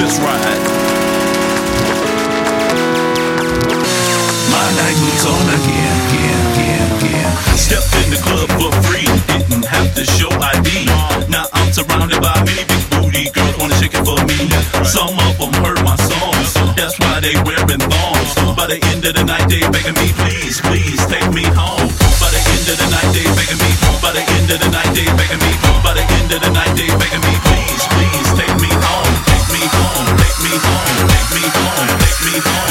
just right. My night was on again, again, again, again. Step in the club for free, didn't have to show ID. Now I'm surrounded by many big booty girls wanna shake it for me. Some of them heard my songs, that's why they wearing thongs. By the end of the night, they begging me, please, please take me home. By the end of the night, they begging me. By the end of the night, they begging me. By the end of the night, they begging me. going.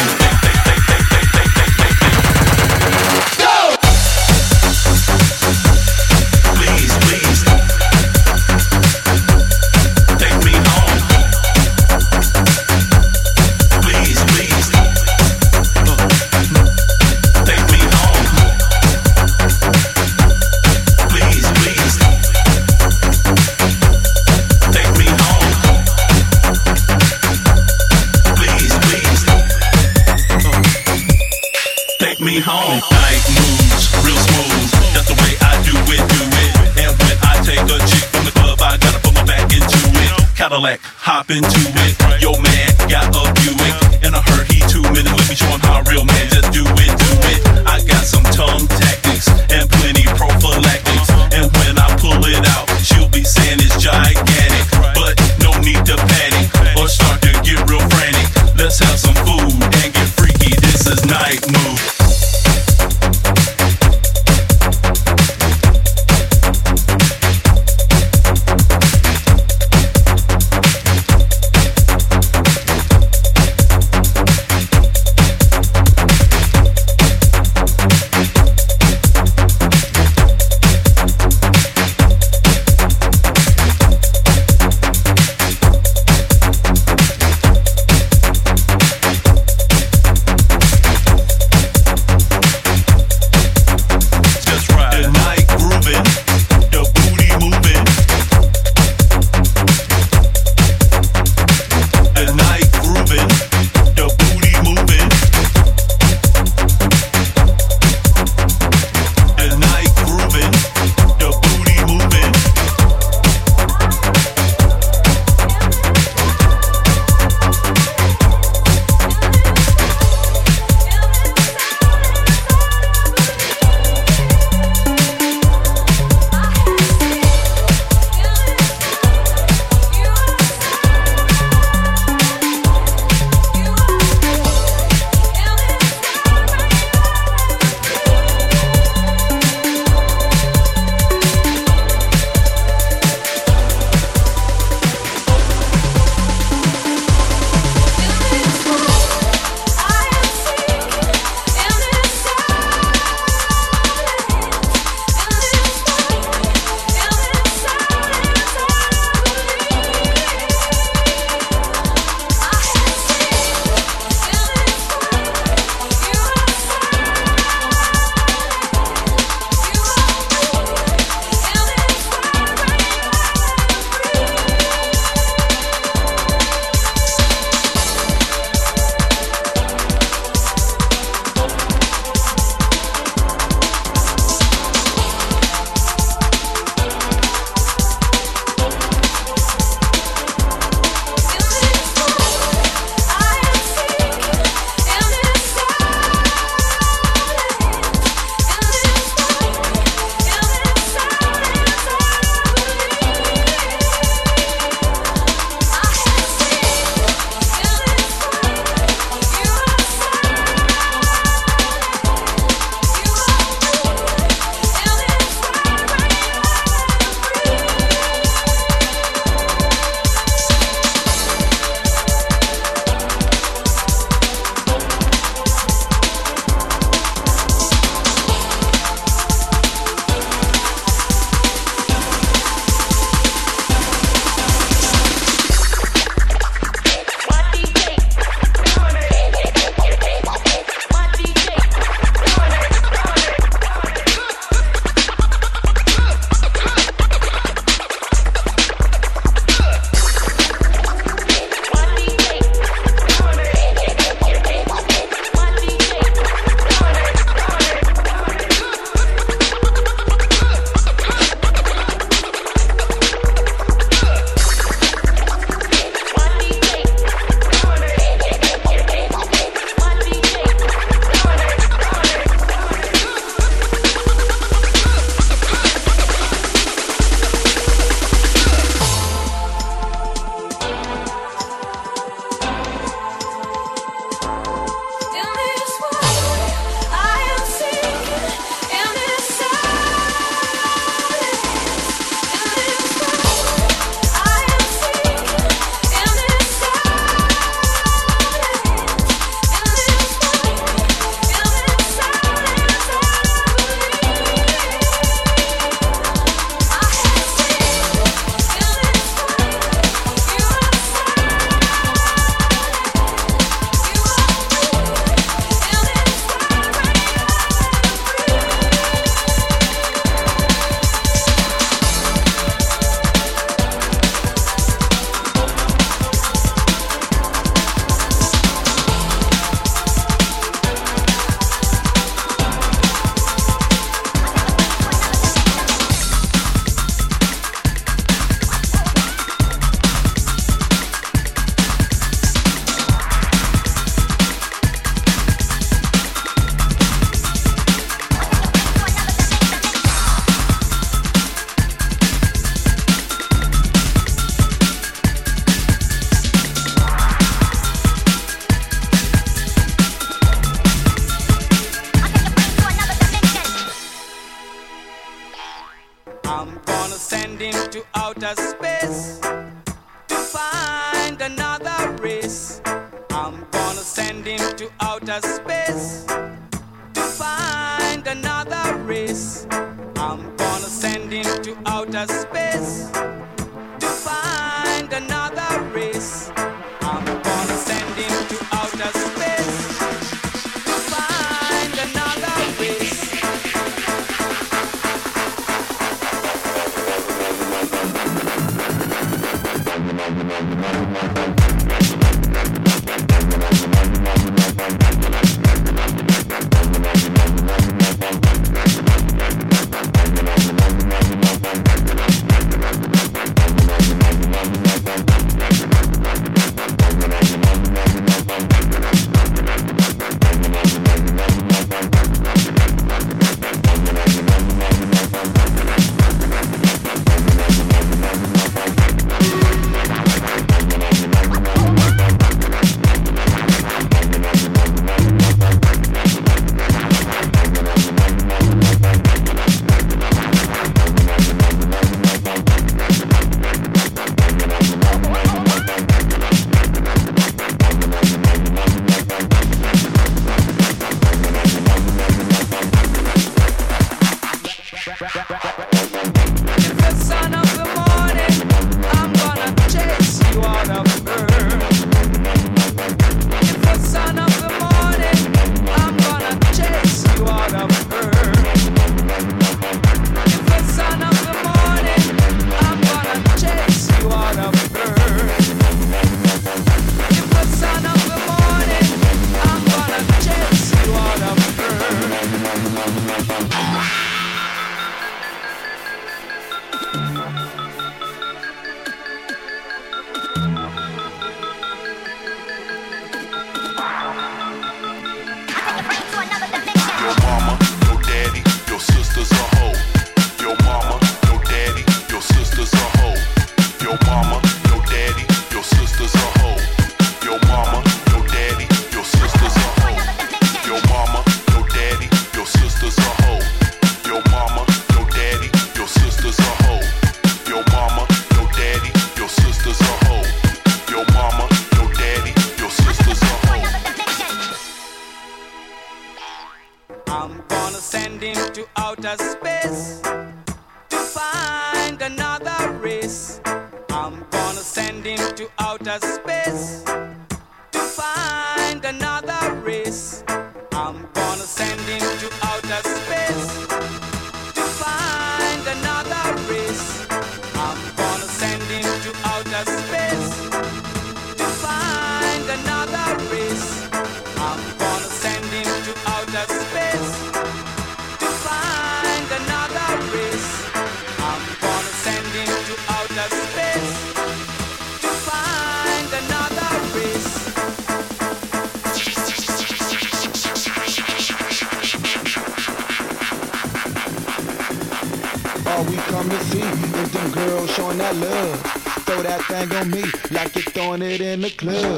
The club.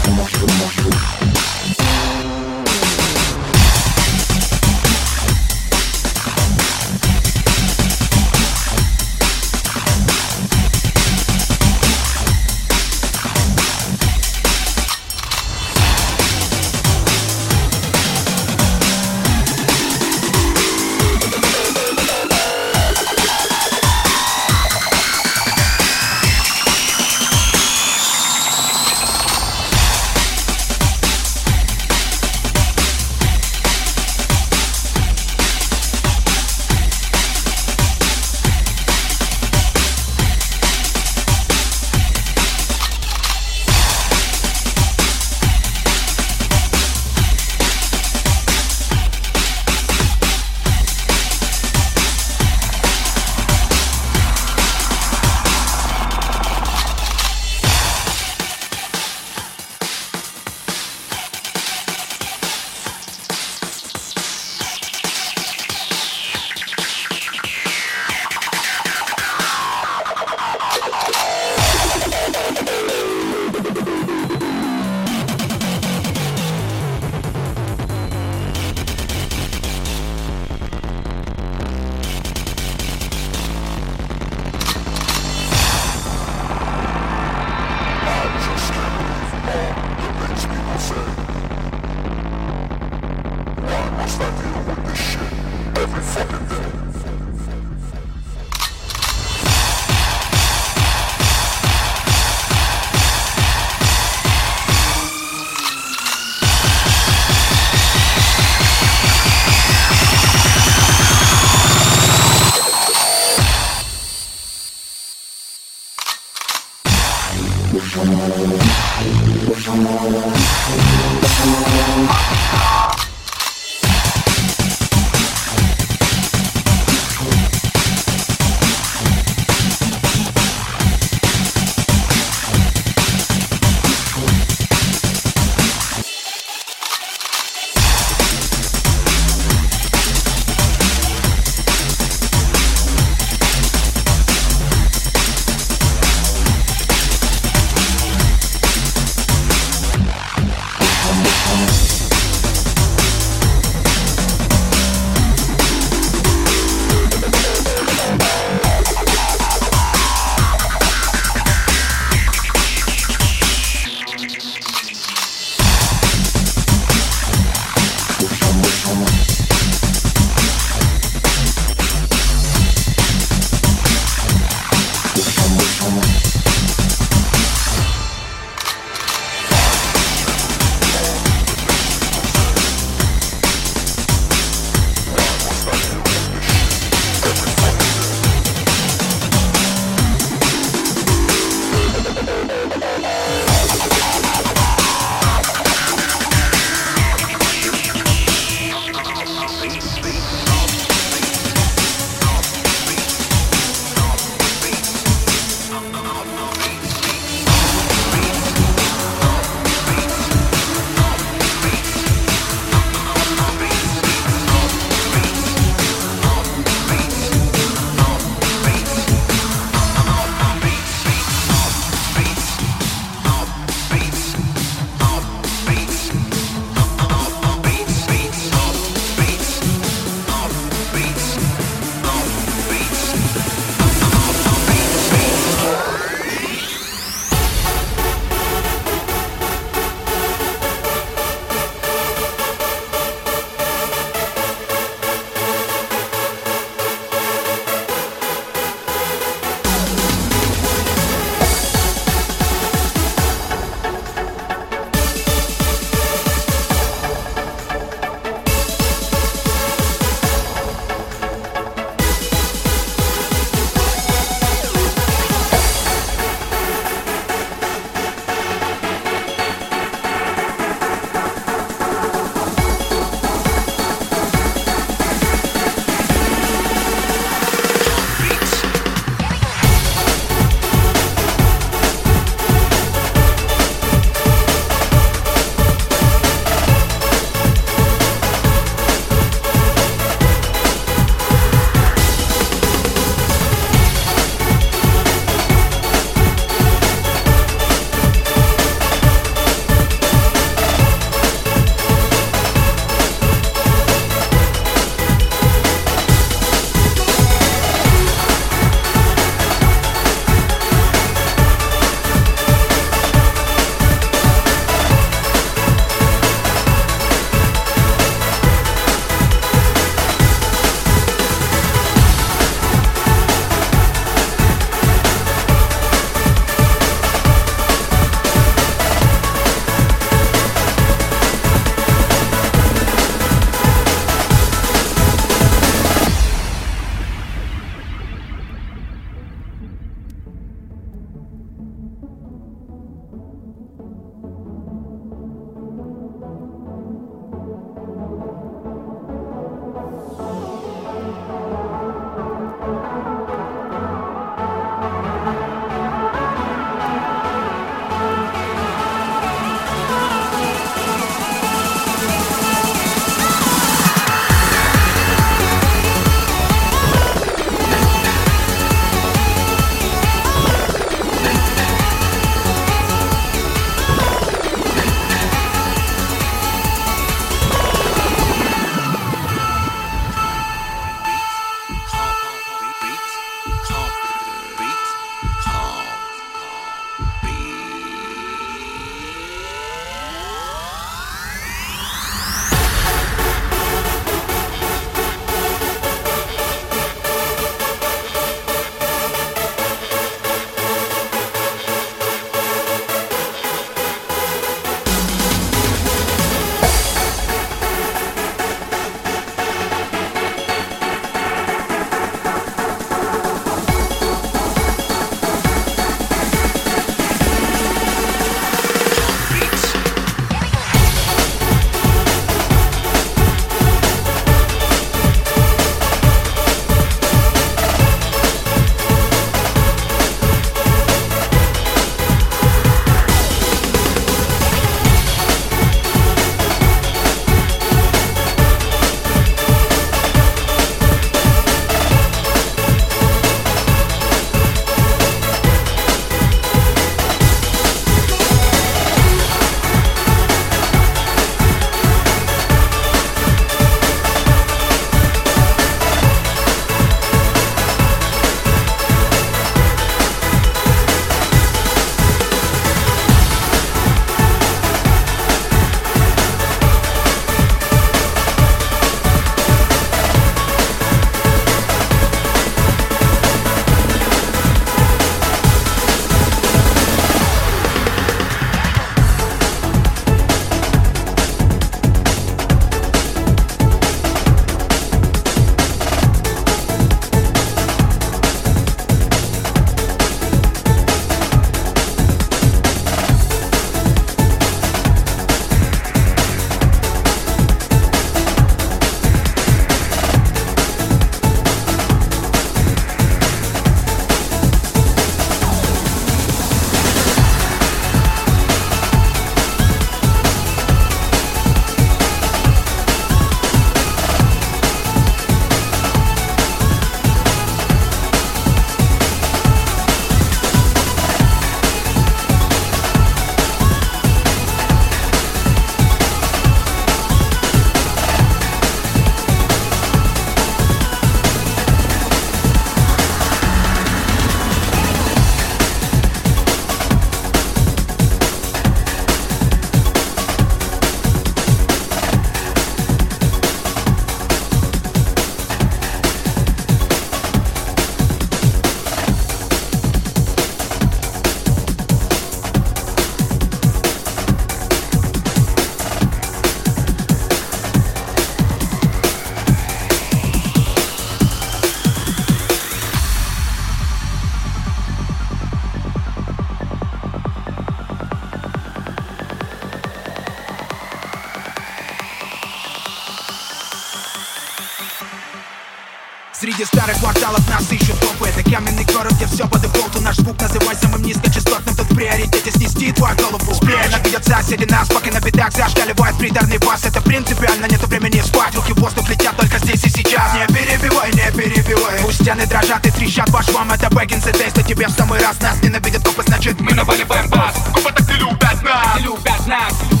Звук называй самым низкочастотным Тут в приоритете снести твою голову. Сплея видят соседи нас, пока на бедах Зашкаливает приторный бас. Это принципиально, нету времени спать. Руки в воздух летят только здесь и сейчас. Не перебивай, не перебивай. Пусть стены дрожат и трещат Ваш вам это Бэггинс и Тейст тебя в самый раз нас ненавидят копы Значит мы наваливаем бас. Копы так не любят нас. Не любят нас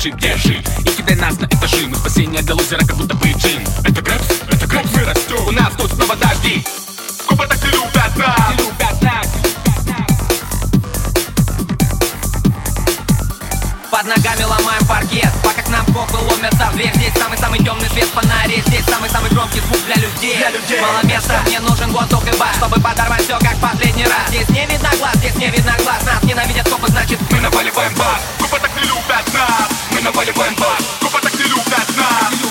окно мальчик держи. И кидай нас на этажи Мы спасение для лузера, как будто бы джин. Это грэпс, это грэпс, мы растем У нас тут снова дожди. Копы так не любят нас. Не любят нас. Под ногами ломаем паркет. Пока к нам копы ломятся. В дверь Здесь самый-самый темный свет. Фонари Здесь самый-самый громкий звук для людей. Для людей. Мало места, мне нужен воздух и бас Чтобы подорвать все как последний раз. Здесь не видно глаз, здесь не видно глаз. Нас ненавидят копы, значит Мы наваливаем бас Копы так не любят нас Мы наваливаем бас Копы так не любят нас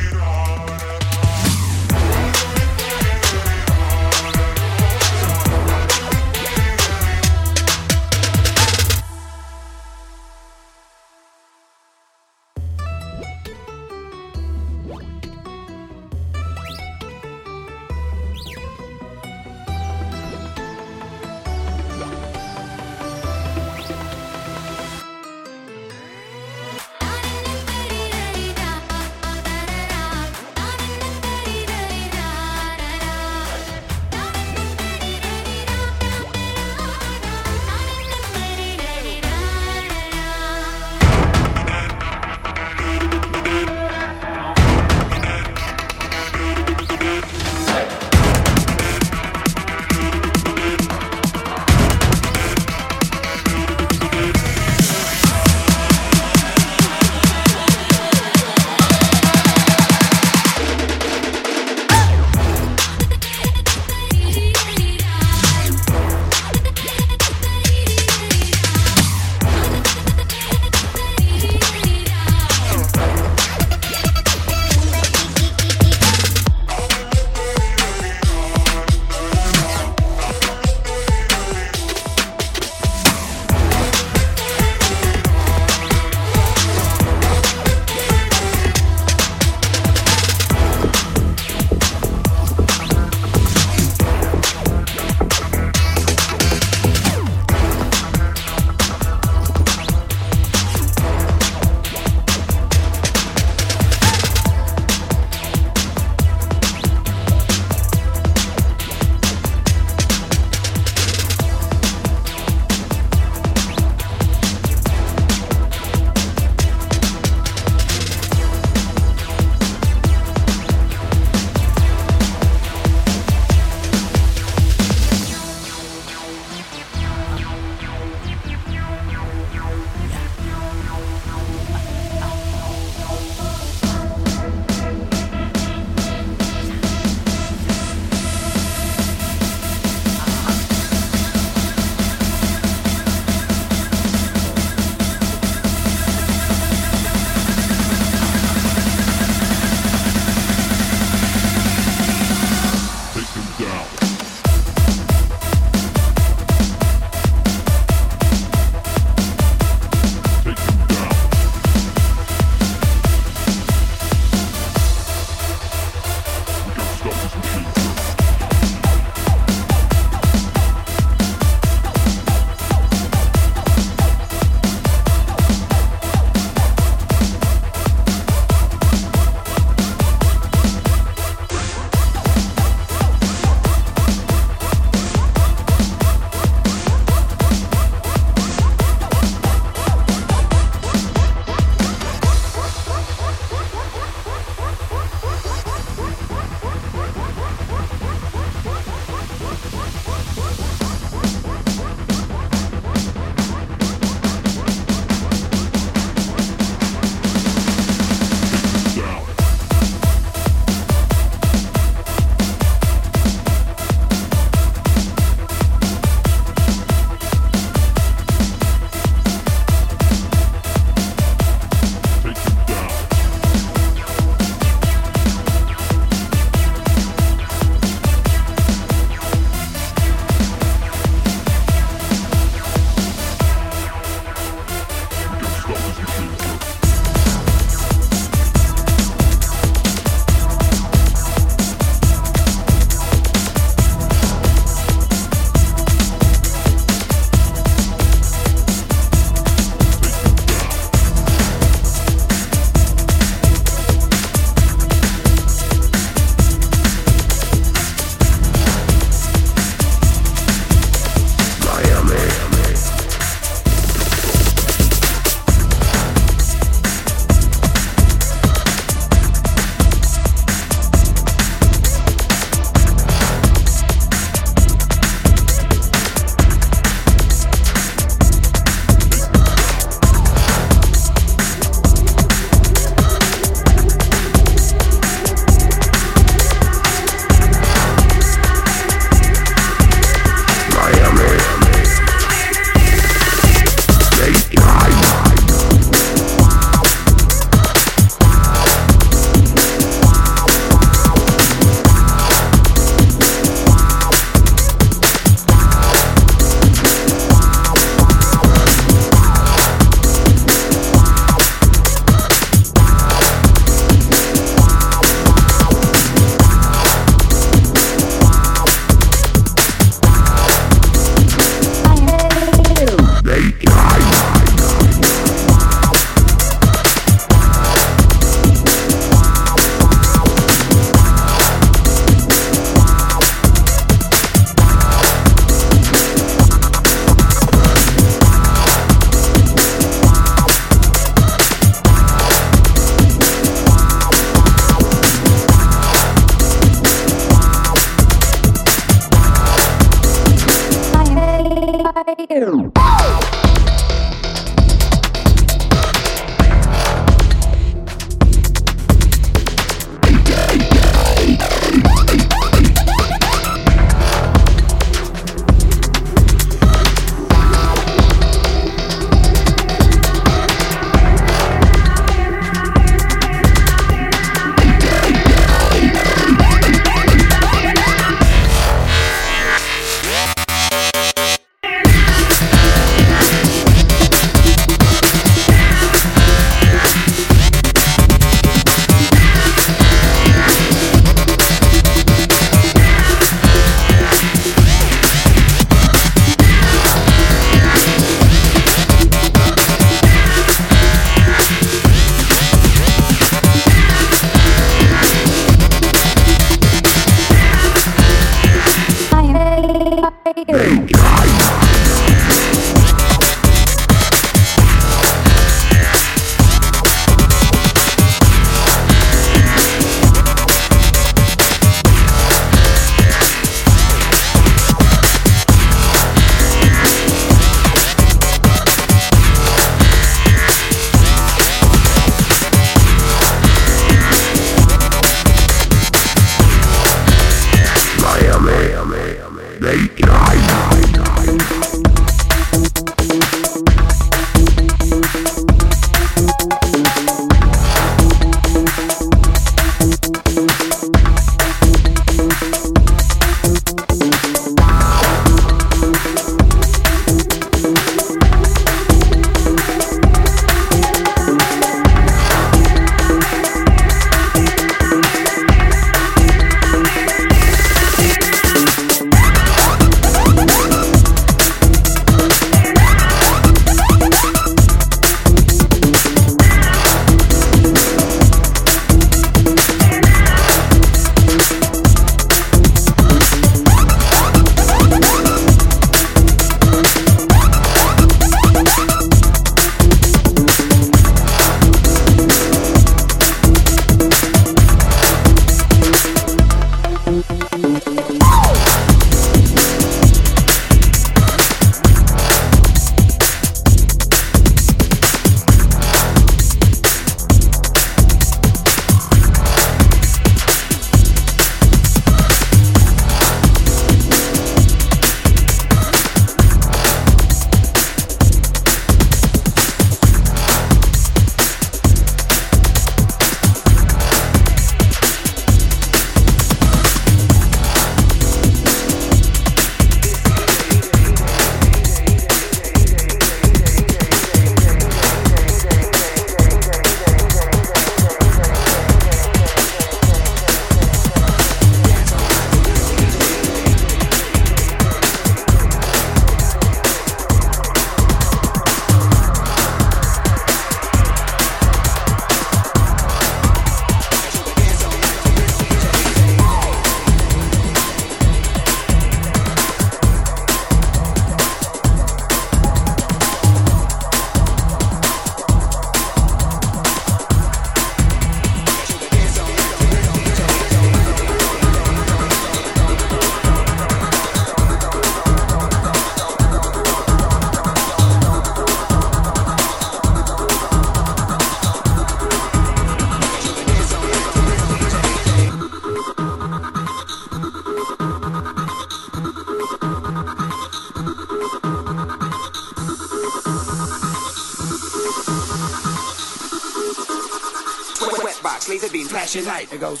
it goes